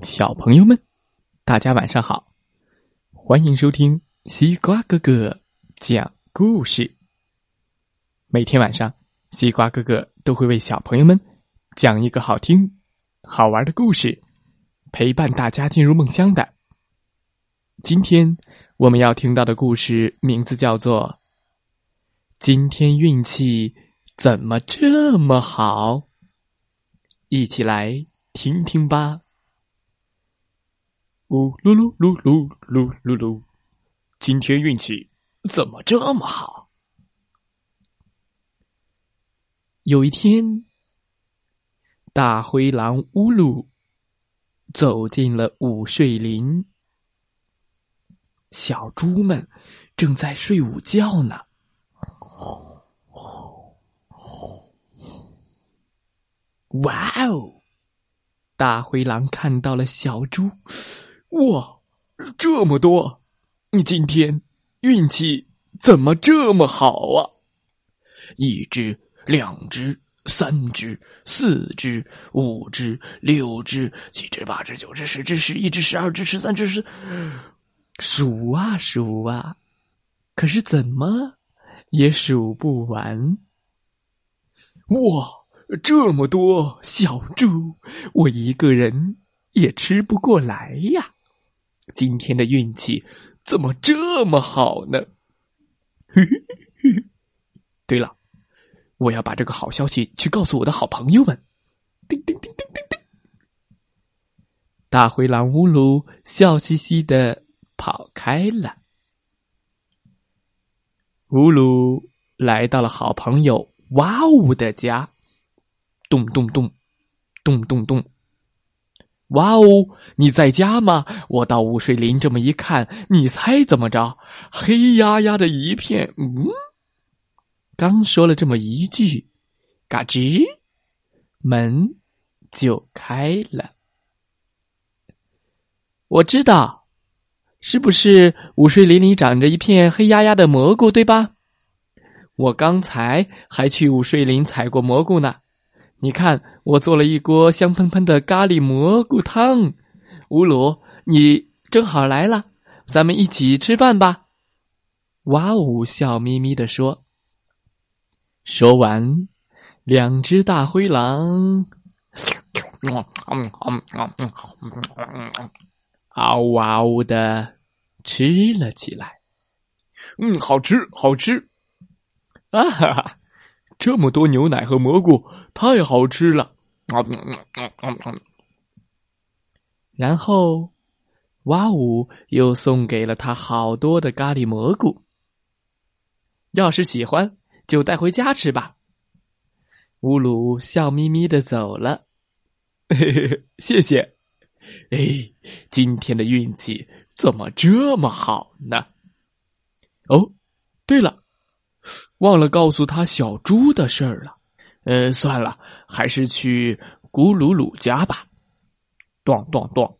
小朋友们，大家晚上好！欢迎收听西瓜哥哥讲故事。每天晚上，西瓜哥哥都会为小朋友们讲一个好听、好玩的故事，陪伴大家进入梦乡的。今天我们要听到的故事名字叫做《今天运气怎么这么好》，一起来听听吧。呜噜噜噜噜噜噜噜，今天运气怎么这么好？有一天，大灰狼乌鲁走进了午睡林，小猪们正在睡午觉呢。哇哦！大灰狼看到了小猪。哇，这么多！你今天运气怎么这么好啊？一只、两只、三只、四只、五只、六只、七只、八只、九只、十只、十一只、十二只、十三只、十……数啊数啊，可是怎么也数不完。哇，这么多小猪，我一个人也吃不过来呀！今天的运气怎么这么好呢？对了，我要把这个好消息去告诉我的好朋友们。叮叮叮叮叮叮！大灰狼乌鲁笑嘻嘻的跑开了。乌鲁来到了好朋友哇呜的家，咚咚咚，咚咚咚。哇哦，你在家吗？我到午睡林这么一看，你猜怎么着？黑压压的一片。嗯，刚说了这么一句，嘎吱，门就开了。我知道，是不是午睡林里长着一片黑压压的蘑菇，对吧？我刚才还去午睡林采过蘑菇呢。你看，我做了一锅香喷喷的咖喱蘑菇汤。乌鲁，你正好来了，咱们一起吃饭吧。哇呜，笑眯眯的说。说完，两只大灰狼，嗷呜嗷呜的吃了起来。嗯，好吃，好吃。啊哈哈，这么多牛奶和蘑菇。太好吃了！然后，哇呜又送给了他好多的咖喱蘑菇。要是喜欢，就带回家吃吧。乌鲁笑眯眯的走了。谢谢。哎，今天的运气怎么这么好呢？哦，对了，忘了告诉他小猪的事儿了。呃，算了，还是去咕噜噜家吧。咚咚咚，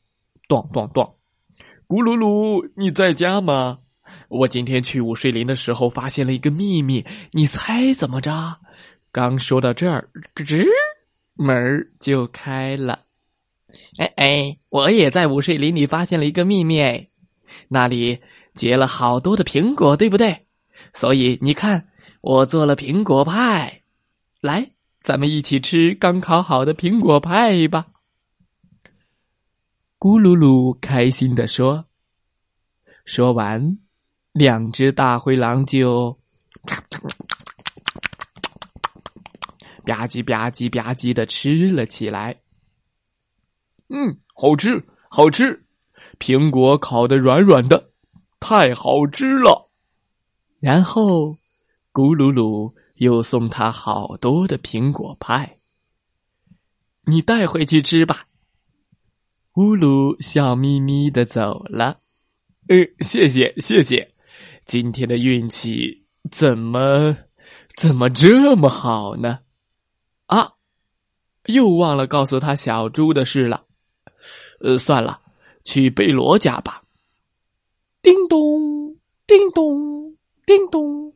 咚咚咚，咕噜噜，你在家吗？我今天去午睡林的时候发现了一个秘密，你猜怎么着？刚说到这儿，吱，门就开了。哎哎，我也在午睡林里发现了一个秘密，哎，那里结了好多的苹果，对不对？所以你看，我做了苹果派，来。咱们一起吃刚烤好的苹果派吧！咕噜噜开心的说。说完，两只大灰狼就吧唧吧唧吧唧的吃了起来。嗯，好吃，好吃！苹果烤的软软的，太好吃了。然后，咕噜噜。又送他好多的苹果派，你带回去吃吧。乌鲁笑眯眯的走了。呃，谢谢谢谢，今天的运气怎么怎么这么好呢？啊，又忘了告诉他小猪的事了。呃，算了，去贝罗家吧。叮咚，叮咚，叮咚。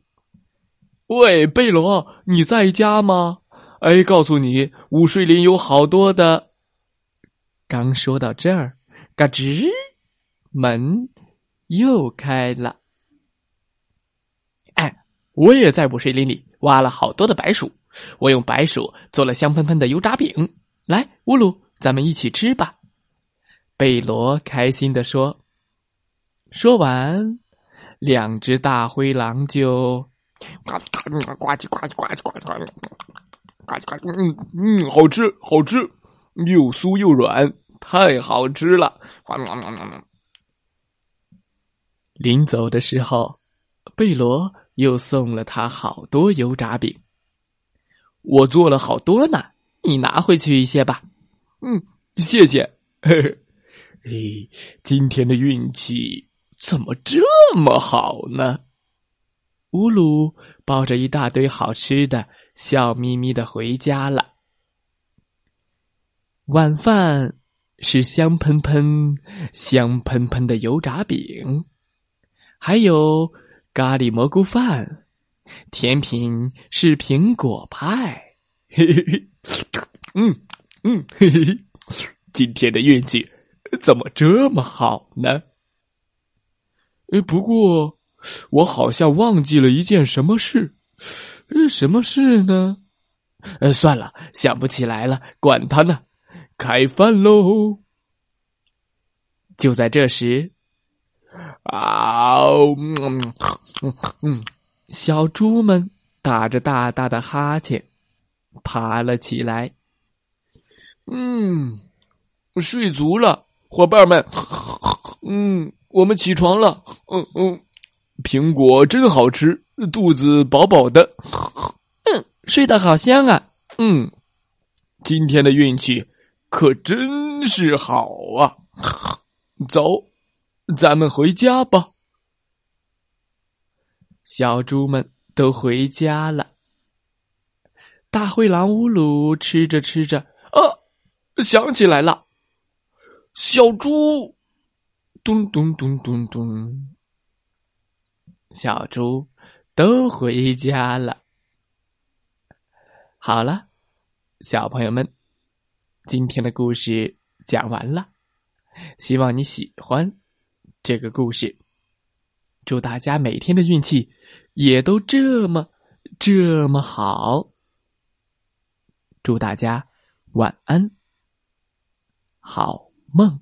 喂，贝罗，你在家吗？哎，告诉你，午睡林有好多的刚说到这儿，嘎吱，门又开了。哎，我也在午睡林里挖了好多的白薯，我用白薯做了香喷喷的油炸饼。来，乌鲁，咱们一起吃吧。贝罗开心的说。说完，两只大灰狼就，呱唧呱唧呱唧呱唧呱唧呱唧呱唧，嗯嗯嗯，好吃好吃，又酥又软，太好吃了。临走的时候，贝罗又送了他好多油炸饼。我做了好多呢，你拿回去一些吧。嗯，谢谢。嘿，今天的运气。怎么这么好呢？乌鲁抱着一大堆好吃的，笑眯眯的回家了。晚饭是香喷喷、香喷喷的油炸饼，还有咖喱蘑菇饭。甜品是苹果派。嘿嘿嘿，嗯嗯，嘿嘿，今天的运气怎么这么好呢？哎，不过我好像忘记了一件什么事，什么事呢？呃，算了，想不起来了，管他呢，开饭喽！就在这时，啊，嗯嗯，小猪们打着大大的哈欠，爬了起来。嗯，睡足了，伙伴们，嗯。我们起床了，嗯嗯，苹果真好吃，肚子饱饱的，嗯，睡得好香啊，嗯，今天的运气可真是好啊，走，咱们回家吧。小猪们都回家了，大灰狼乌鲁吃着吃着，啊，想起来了，小猪。咚咚咚咚咚，小猪都回家了。好了，小朋友们，今天的故事讲完了，希望你喜欢这个故事。祝大家每天的运气也都这么这么好。祝大家晚安，好梦。